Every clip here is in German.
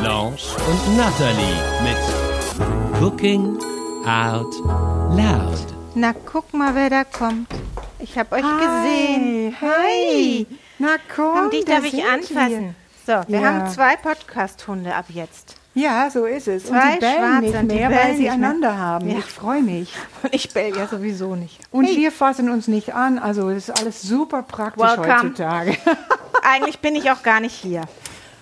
Blanche und Natalie mit Cooking Out Loud. Na, guck mal, wer da kommt. Ich habe euch Hi, gesehen. Hi. Na komm, Und dich da darf ich anfassen. So, wir Ja. haben zwei Podcast-Hunde ab jetzt. wir. Ja, so ist es. Zwei und die bellen Schwarze nicht mehr, bellen weil sie nicht mehr. einander haben. Ja. Ich freue mich. Und ich bell ja sowieso nicht. Und Hey. wir fassen uns nicht an. Also es ist alles super praktisch Welcome. heutzutage. Eigentlich bin ich auch gar nicht hier.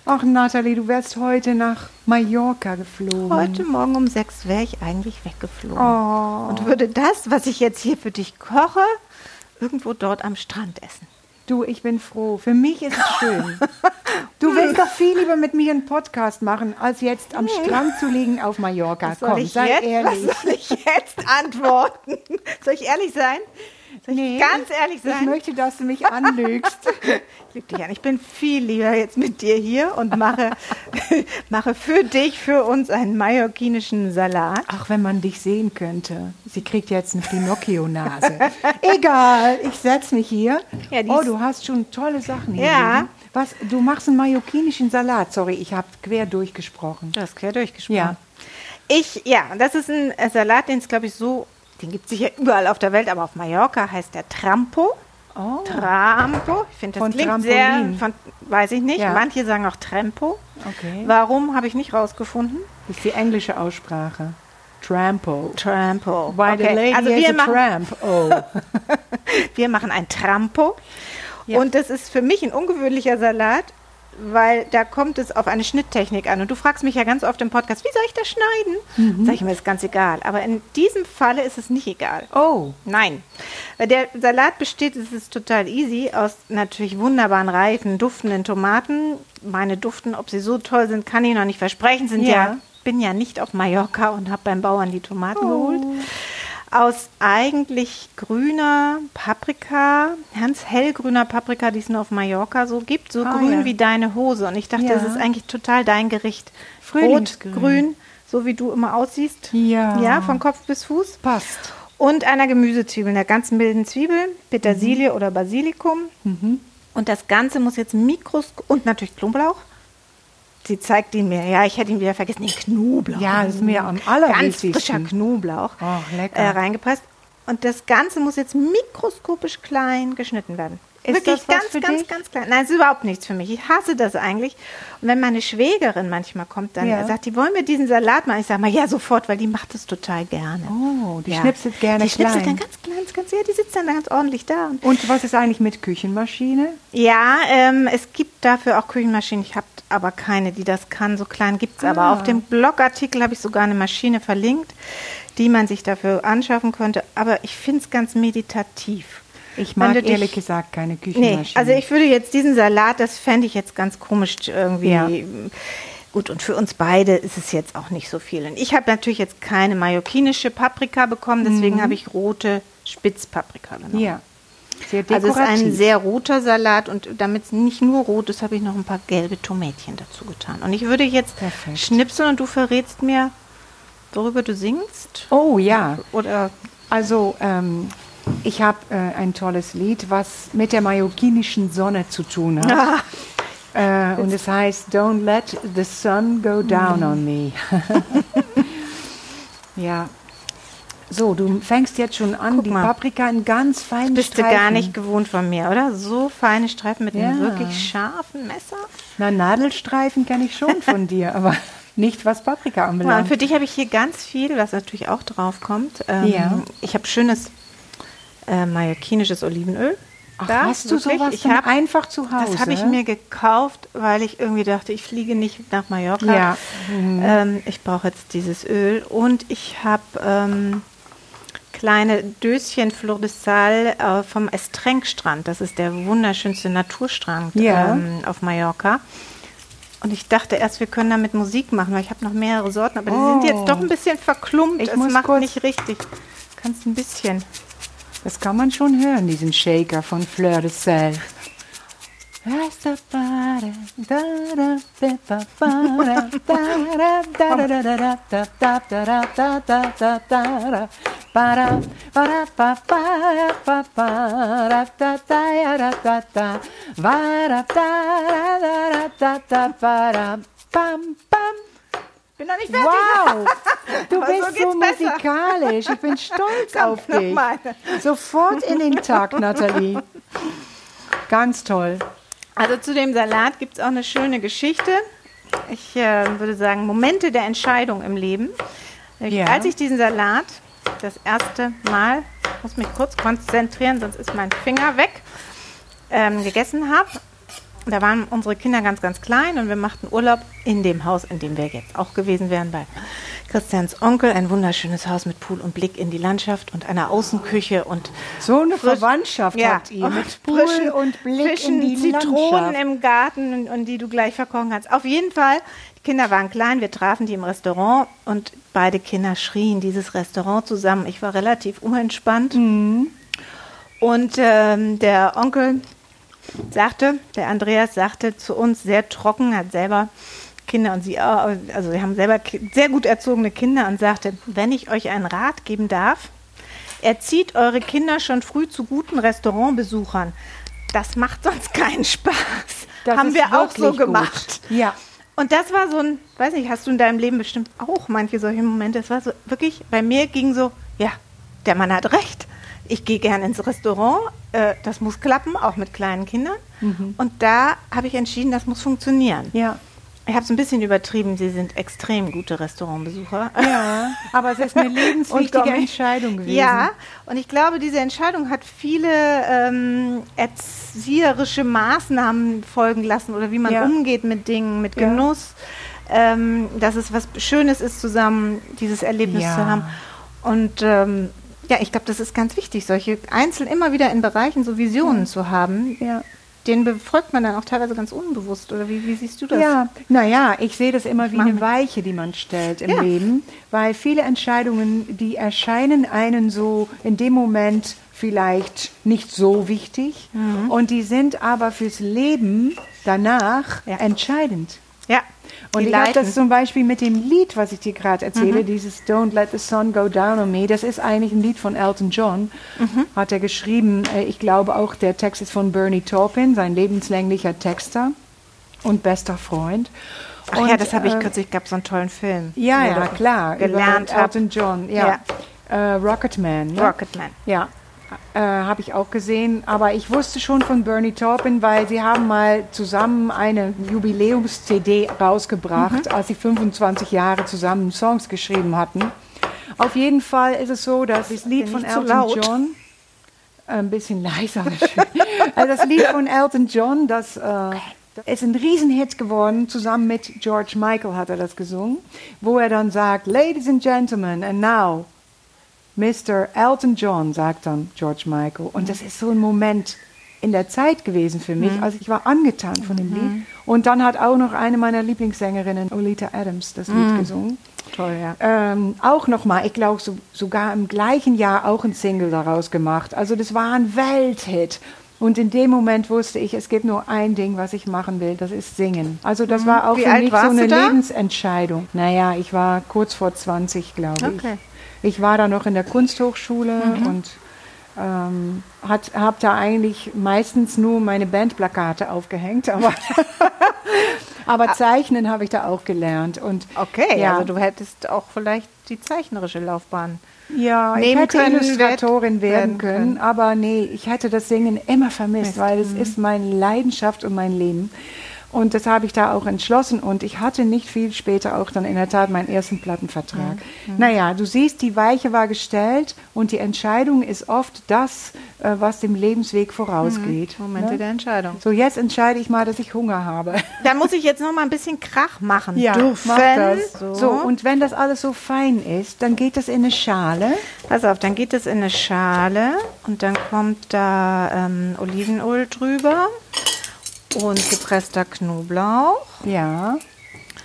Ach, Nathalie, du wärst heute nach Mallorca geflogen. Heute Morgen um sechs wäre ich eigentlich weggeflogen. Oh. Und würde das, was ich jetzt hier für dich koche, irgendwo dort am Strand essen. Du, ich bin froh. Für mich ist es schön. Du willst doch viel lieber mit mir einen Podcast machen, als jetzt am Strand zu liegen auf Mallorca. Was soll Komm, ich sei jetzt, ehrlich. Was soll ich jetzt antworten? Soll ich ehrlich sein? Soll ich Nee, ganz ehrlich Ich sein? möchte, dass du mich anlügst. Ich dich an. Ich bin viel lieber jetzt mit dir hier und mache, mache für dich, für uns einen mallorquinischen Salat. Ach, wenn man dich sehen könnte. Sie kriegt jetzt eine Pinocchio-Nase. Egal, ich setze mich hier. Ja, oh, du hast schon tolle Sachen hier. Ja. liegen. Was, du machst einen mallorquinischen Salat. Sorry, ich habe quer durchgesprochen. Du hast quer durchgesprochen. Ja. Ich, ja, das ist ein Salat, den es, glaube ich, so, den gibt es sicher überall auf der Welt, aber auf Mallorca heißt der Trampo. Oh, Trampo. Ich finde, das Von klingt sehr, Trampolin. von, weiß ich nicht. Ja. Manche sagen auch Trampo. okay. Warum, habe ich nicht rausgefunden. Das ist die englische Aussprache. Trampo. Trampo. Why the lady also wir machen, tramp. Oh. Wir machen ein Trampo. Ja. Und das ist für mich ein ungewöhnlicher Salat, weil da kommt es auf eine Schnitttechnik an. Und du fragst mich ja ganz oft im Podcast, wie soll ich das schneiden? Mhm. Sag ich mir, ist ganz egal. Aber in diesem Falle ist es nicht egal. Oh. Nein. Weil der Salat besteht, es ist total easy, aus natürlich wunderbaren, reifen, duftenden Tomaten. Meine duften, ob sie so toll sind, kann ich noch nicht versprechen. Sind ja, Ja. bin ja nicht auf Mallorca und habe beim Bauern die Tomaten geholt. Aus eigentlich grüner Paprika, ganz hellgrüner Paprika, die es nur auf Mallorca so gibt, so Ah, grün ja. wie deine Hose. Und ich dachte, Ja. das ist eigentlich total dein Gericht. Rot, grün, so wie du immer aussiehst. Ja. Ja, von Kopf bis Fuß. Passt. Und einer Gemüsezwiebel, einer ganz milden Zwiebel, Petersilie Mhm. oder Basilikum. Und das Ganze muss jetzt mikroskop und natürlich Knoblauch. Sie zeigt ihn mir, ja, ich hätte ihn wieder vergessen, den Knoblauch. Ja, das ist mir am Ganz allerwichtigsten. frischer Knoblauch Oh, lecker. Äh, reingepresst. Und das Ganze muss jetzt mikroskopisch klein geschnitten werden. Ist Wirklich ganz, ganz, dich? ganz klein. Nein, es ist überhaupt nichts für mich. Ich hasse das eigentlich. Und wenn meine Schwägerin manchmal kommt, dann Ja. sagt die, wollen wir diesen Salat machen? Ich sage mal, ja, sofort, weil die macht das total gerne. Oh, die schnipselt gerne Die schnipselt klein. dann ganz klein, ganz, ja, die sitzt dann ganz ordentlich da. Und Und was ist eigentlich mit Küchenmaschine? ja, ähm, es gibt dafür auch Küchenmaschinen. Ich habe aber keine, die das kann. So klein gibt es aber. Ah. Auf dem Blogartikel habe ich sogar eine Maschine verlinkt, die man sich dafür anschaffen könnte. Aber ich finde es ganz meditativ. Ich mag dich- ehrlich gesagt keine Küchenmaschine. Nee, also ich würde jetzt diesen Salat, das fände ich jetzt ganz komisch irgendwie. Ja. Gut, und für uns beide ist es jetzt auch nicht so viel. Und ich habe natürlich jetzt keine mallorquinische Paprika bekommen, deswegen habe ich rote Spitzpaprika genommen. Mhm. Ja. Sehr Also es ist ein dekorativ. sehr roter Salat und damit es nicht nur rot ist, habe ich noch ein paar gelbe Tomätchen dazu getan. Und ich würde jetzt Perfekt. schnipseln und du verrätst mir, worüber du singst. Oh ja. Oder Also ähm, ich habe äh, ein tolles Lied, was mit der mallorquinischen Sonne zu tun hat. Äh, und es heißt Don't let the sun go down on me. ja. So, du fängst jetzt schon an, Guck die mal. Paprika in ganz feinen bist Streifen. du gar nicht gewohnt von mir, oder? So feine Streifen mit einem Ja. wirklich scharfen Messer. Na, Nadelstreifen kenne ich schon von dir, aber nicht was Paprika Ja, und anbelangt. für dich habe ich hier ganz viel, was natürlich auch drauf kommt. Ähm, Ja. Ich habe schönes äh, mallorquinisches Olivenöl. Ach, Da, hast du wirklich. sowas Ich hab- einfach zu Hause? Das habe ich mir gekauft, weil ich irgendwie dachte, ich fliege nicht nach Mallorca. Ja. Mhm. Ähm, ich brauche jetzt dieses Öl. Und ich habe ähm, kleine Döschen Fleur de Sal äh, vom Estrenc-Strand. Das ist der wunderschönste Naturstrand Ja. ähm, auf Mallorca. Und ich dachte erst, wir können damit Musik machen, weil ich habe noch mehrere Sorten, aber die sind jetzt doch ein bisschen verklumpt. Ich es macht nicht richtig. Kannst ein bisschen. Das kann man schon hören, diesen Shaker von Fleur de Sel. Bin noch nicht fertig. Wow, du so bist so, besser. musikalisch. Ich bin stolz auf dich. nochmal. Sofort in den Takt, Nathalie. Ganz toll. Also zu dem Salat gibt es auch eine schöne Geschichte. Ich äh, würde sagen, Momente der Entscheidung im Leben. Ja. Als ich diesen Salat das erste Mal, ich muss mich kurz konzentrieren, sonst ist mein Finger weg, ähm, gegessen habe, da waren unsere Kinder ganz, ganz klein und wir machten Urlaub in dem Haus, in dem wir jetzt auch gewesen wären, bei Christians Onkel. Ein wunderschönes Haus mit Pool und Blick in die Landschaft und einer Außenküche und So eine Frisch- Verwandtschaft habt ihr mit Pool frischen- und Blick frischen in die Zitronen Landschaft. im Garten und, und die du gleich verkochen kannst. Auf jeden Fall, die Kinder waren klein, wir trafen die im Restaurant und beide Kinder schrien dieses Restaurant zusammen. Ich war relativ unentspannt. Mhm. Und ähm, der Onkel sagte, der Andreas sagte zu uns sehr trocken, hat selber Kinder und sie also wir haben selber sehr gut erzogene Kinder und sagte, wenn ich euch einen Rat geben darf, erzieht eure Kinder schon früh zu guten Restaurantbesuchern. Das macht sonst keinen Spaß. Das haben wir auch so wirklich gut. gemacht. Ja. Und das war so ein, weiß nicht, hast du in deinem Leben bestimmt auch manche solche Momente. Es war so wirklich, bei mir ging so, ja, der Mann hat recht. Ich gehe gerne ins Restaurant, äh, das muss klappen, auch mit kleinen Kindern. Und da habe ich entschieden, das muss funktionieren. Ja. Ich habe es ein bisschen übertrieben, sie sind extrem gute Restaurantbesucher. Ja, aber es ist eine lebenswichtige. Entscheidung gewesen. Ja, und ich glaube, diese Entscheidung hat viele ähm, erzieherische Maßnahmen folgen lassen oder wie man Ja. umgeht mit Dingen, mit Ja. Genuss, ähm, dass es was Schönes ist, zusammen dieses Erlebnis Ja. zu haben. Und ähm, ja, ich glaube, das ist ganz wichtig, solche einzeln immer wieder in Bereichen so Visionen zu haben. Ja. Den befolgt man dann auch teilweise ganz unbewusst. Oder wie, wie siehst du das? Ja, naja, ich sehe das immer wie eine. Weiche, die man stellt im Ja. Leben, weil viele Entscheidungen, die erscheinen einen so in dem Moment vielleicht nicht so wichtig Mhm. und die sind aber fürs Leben danach Ja. entscheidend. Ja. Und die ich habe das zum Beispiel mit dem Lied, was ich dir gerade erzähle, Mhm. dieses Don't Let the Sun Go Down on Me, das ist eigentlich ein Lied von Elton John, Mhm. hat er geschrieben. Äh, Ich glaube auch, der Text ist von Bernie Taupin, sein lebenslänglicher Texter und bester Freund. Ach und, ja, das habe ich äh, kürzlich, gab so einen tollen Film. Ja, ja, klar. Gelernt. Elton John, ja. Äh, Rocketman. Ne? Rocketman. Ja, äh, habe ich auch gesehen. Aber ich wusste schon von Bernie Taupin, weil sie haben mal zusammen eine Jubiläums-CD rausgebracht, als sie 25 Jahre zusammen Songs geschrieben hatten. Auf jeden Fall ist es so, dass das Lied von Elton laut. John ein bisschen leiser. also das Lied von Elton John, das äh, ist ein Riesenhit geworden. Zusammen mit George Michael hat er das gesungen, wo er dann sagt, Ladies and Gentlemen, and now Mr. Elton John, sagt dann George Michael. Und das ist so ein Moment in der Zeit gewesen für mich. Also ich war angetan von dem Lied. Und dann hat auch noch eine meiner Lieblingssängerinnen, Olita Adams, das Lied gesungen. Toll, ja. Ähm, auch nochmal, ich glaube so, sogar im gleichen Jahr auch ein Single daraus gemacht. Also das war ein Welthit. Und in dem Moment wusste ich, es gibt nur ein Ding, was ich machen will, das ist singen. Also das war auch Wie für mich so eine? Lebensentscheidung. Naja, ich war kurz vor 20, glaube ich. Okay. Ich war da noch in der Kunsthochschule Mhm. und ähm, habe da eigentlich meistens nur meine Bandplakate aufgehängt, aber, aber zeichnen habe ich da auch gelernt. Und Okay, ja, also du hättest auch vielleicht die zeichnerische Laufbahn. ja, ich hätte können, Illustratorin werden werden können. können, aber nee, ich hätte das Singen immer vermisst, Mist, weil es ist meine Leidenschaft und mein Leben. Und das habe ich da auch entschlossen und ich hatte nicht viel später auch dann in der Tat meinen ersten Plattenvertrag. Naja, du siehst, die Weiche war gestellt und die Entscheidung ist oft das, äh, was dem Lebensweg vorausgeht. Momente ne? der Entscheidung. So, jetzt entscheide ich mal, dass ich Hunger habe. Da muss ich jetzt noch mal ein bisschen Krach machen Ja, dürfen. mach das. So. So, und wenn das alles so fein ist, dann geht das in eine Schale. Pass auf, dann geht es in eine Schale und dann kommt da ähm, Olivenöl drüber Und gepresster Knoblauch. Ja.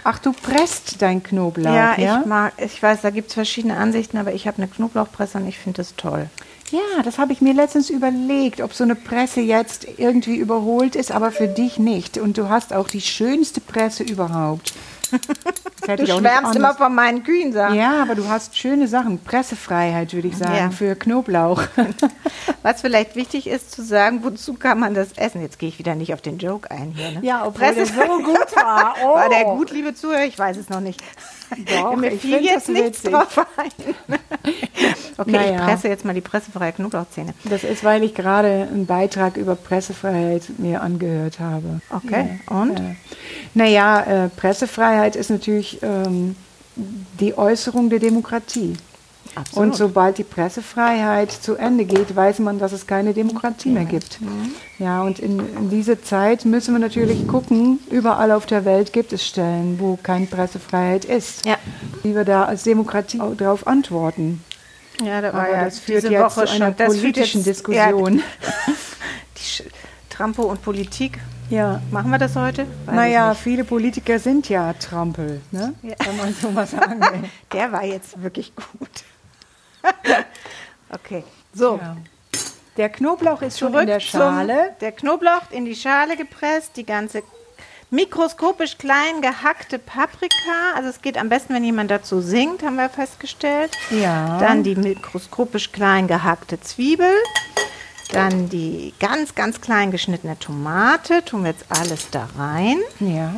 Ach, du presst dein Knoblauch, Ja, ja? ich mag, ich weiß, da gibt es verschiedene Ansichten, aber ich habe eine Knoblauchpresse und ich finde das toll. Ja, das habe ich mir letztens überlegt, ob so eine Presse jetzt irgendwie überholt ist, aber für dich nicht. Und du hast auch die schönste Presse überhaupt. Hätte Du ich auch nicht schwärmst immer von meinen Kühen, sag. Ja, aber du hast schöne Sachen. Pressefreiheit, würde ich sagen, Ja. für Knoblauch. Was vielleicht wichtig ist zu sagen, wozu kann man das essen? Jetzt gehe ich wieder nicht auf den Joke ein hier. Ne? Ja, obwohl der Presse- so gut war. Oh. War der gut, liebe Zuhörer? Ich weiß es noch nicht. Doch, Mir ich fiel jetzt nichts witzig. drauf ein. Okay, Naja. ich presse jetzt mal die pressefreie Knoblauchzähne. Das ist, weil ich gerade einen Beitrag über Pressefreiheit mir angehört habe. Okay, und? Ja. Naja, äh, Pressefreiheit ist natürlich ähm, die Äußerung der Demokratie. Absolut. Und sobald die Pressefreiheit zu Ende geht, weiß man, dass es keine Demokratie mehr gibt. Mhm. Ja, und in, in dieser Zeit müssen wir natürlich gucken, überall auf der Welt gibt es Stellen, wo keine Pressefreiheit ist. Ja. Wie wir da als Demokratie darauf antworten. Ja, da war ja das führt jetzt Woche zu einer schon das politischen jetzt- Diskussion. Ja, die Trampo und Politik. Ja. Machen wir das heute? Weiß Naja, viele Politiker sind ja Trampel, ne? Ja. Kann man so mal sagen. will. Der war jetzt wirklich gut. okay, so. Ja. Der Knoblauch ist schon Zurück in der Schale. Zum, der Knoblauch in die Schale gepresst, die ganze mikroskopisch klein gehackte Paprika. Also es geht am besten, wenn jemand dazu singt, haben wir festgestellt. Ja. Dann die mikroskopisch klein gehackte Zwiebel. Dann die ganz, ganz klein geschnittene Tomate. Tun wir jetzt alles da rein Ja.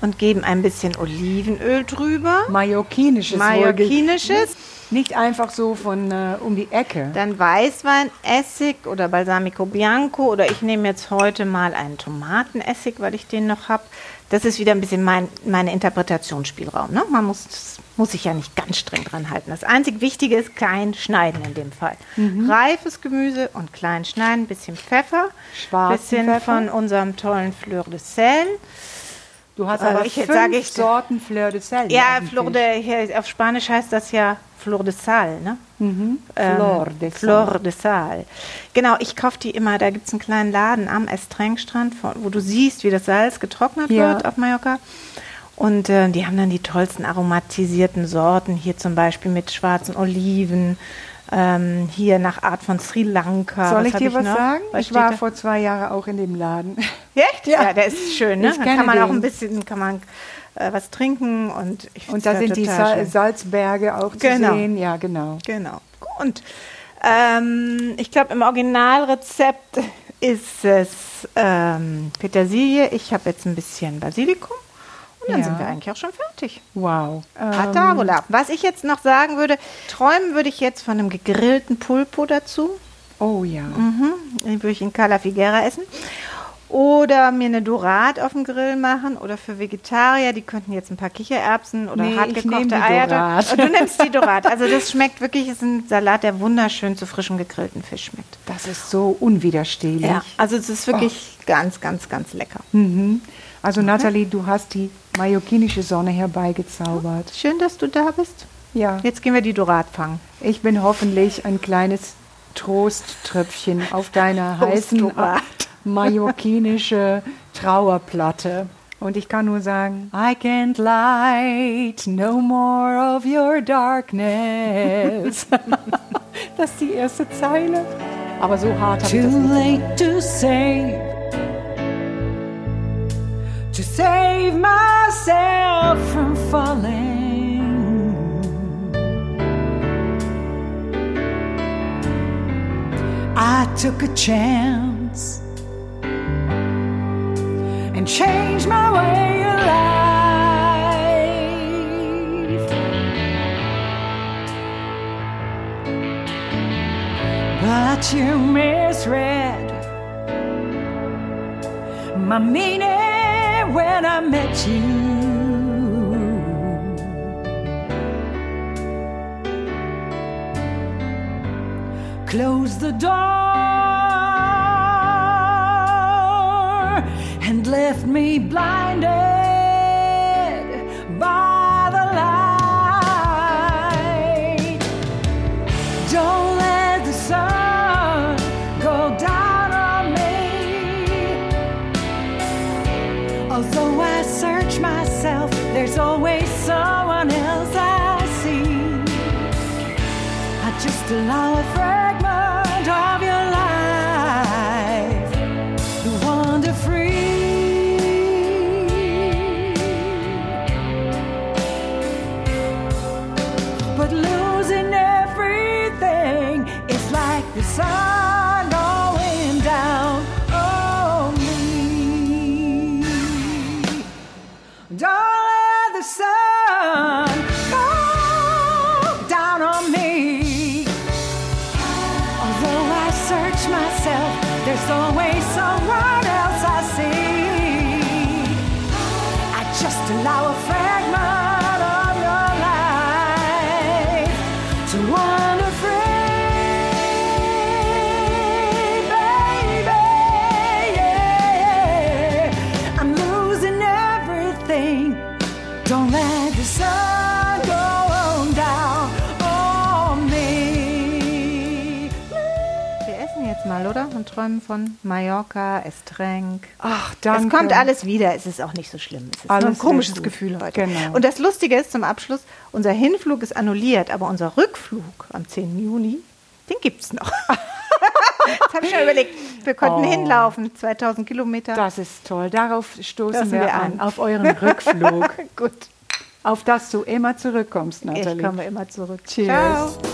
und geben ein bisschen Olivenöl drüber. Mallorquinisches. Mallorquinisches. Nicht einfach so von äh, um die Ecke. Dann Weißwein, Essig oder Balsamico Bianco oder ich nehme jetzt heute mal einen Tomatenessig, weil ich den noch habe. Das ist wieder ein bisschen mein meine Interpretationsspielraum. Ne? Man muss, muss sich ja nicht ganz streng dran halten. Das einzig Wichtige ist klein schneiden in dem Fall. Reifes Gemüse und klein schneiden, ein bisschen Pfeffer, Schwarzen bisschen Pfeffer. von unserem tollen Fleur de Sel. Du hast aber ich- fünf ich- Sorten Fleur de Sel. Ja, Tisch. de, hier, auf Spanisch heißt das ja Flor de Sal, ne? Ähm, Flor de Sal. Flor de Sal. Genau, ich kaufe die immer, da gibt es einen kleinen Laden am Estrengstrand, wo du siehst, wie das Salz getrocknet Ja. wird auf Mallorca. Und äh, die haben dann die tollsten aromatisierten Sorten, hier zum Beispiel mit schwarzen Oliven, ähm, hier nach Art von Sri Lanka. Soll ich hab dir was noch? sagen? Was ich war da? vor zwei Jahren auch in dem Laden. Echt? Ja. der ist schön, ne? Ich Da kann man auch den. ein bisschen, kann man äh, was trinken und ich Und da sind die total Sa schön. Salzberge auch zu Genau. sehen. Ja, genau. Genau. Und ähm, ich glaube, im Originalrezept ist es ähm, Petersilie. Ich habe jetzt ein bisschen Basilikum. Und dann Ja. sind wir eigentlich auch schon fertig. Wow. Ähm, Atarola. Was ich jetzt noch sagen würde, träumen würde ich jetzt von einem gegrillten Pulpo dazu. oh ja. Mhm. Den würde ich in Cala Figuera essen. Oder mir eine Dorade auf dem Grill machen. Oder für Vegetarier, die könnten jetzt ein paar Kichererbsen oder Nee, hart ich nehm gekochte die Eier. Dorade. Oh, Du nimmst die Dorade. Also das schmeckt wirklich, ist ein Salat, der wunderschön zu frischem gegrillten Fisch schmeckt. Das ist so unwiderstehlich. Ja, also es ist wirklich ganz, ganz, ganz lecker. Mhm. Also Nathalie, du hast die mallorquinische Sonne herbeigezaubert. Schön, dass du da bist. Ja. Jetzt gehen wir die Dorade fangen. Ich bin hoffentlich ein kleines Trosttröpfchen auf deiner heißen Dorade. mallorquinische Trauerplatte. Und ich kann nur sagen, I can't light no more of your darkness. das ist die erste Zeile. Aber so hart habe ich das Too nicht. late to to save myself from falling. I took a chance and changed my way of life. But you misread my meaning when I met you. Close the door and left me blinded allow a fragment of your life to wander free. But losing everything is like the sun träumen von Mallorca, Estrenk. Ach, danke. Es kommt alles wieder, es ist auch nicht so schlimm. Es ist Alles ein komisches. Gefühl heute. Genau. Und das Lustige ist zum Abschluss, unser Hinflug ist annulliert, aber unser Rückflug am 10. Juni, den gibt's noch. das habe ich schon überlegt. Wir konnten Oh. hinlaufen, 2000 Kilometer. Das ist toll. Darauf stoßen wir, wir an. Auf euren Rückflug. Gut, auf das du immer zurückkommst, ich Nathalie. komme immer zurück. Cheers. Ciao.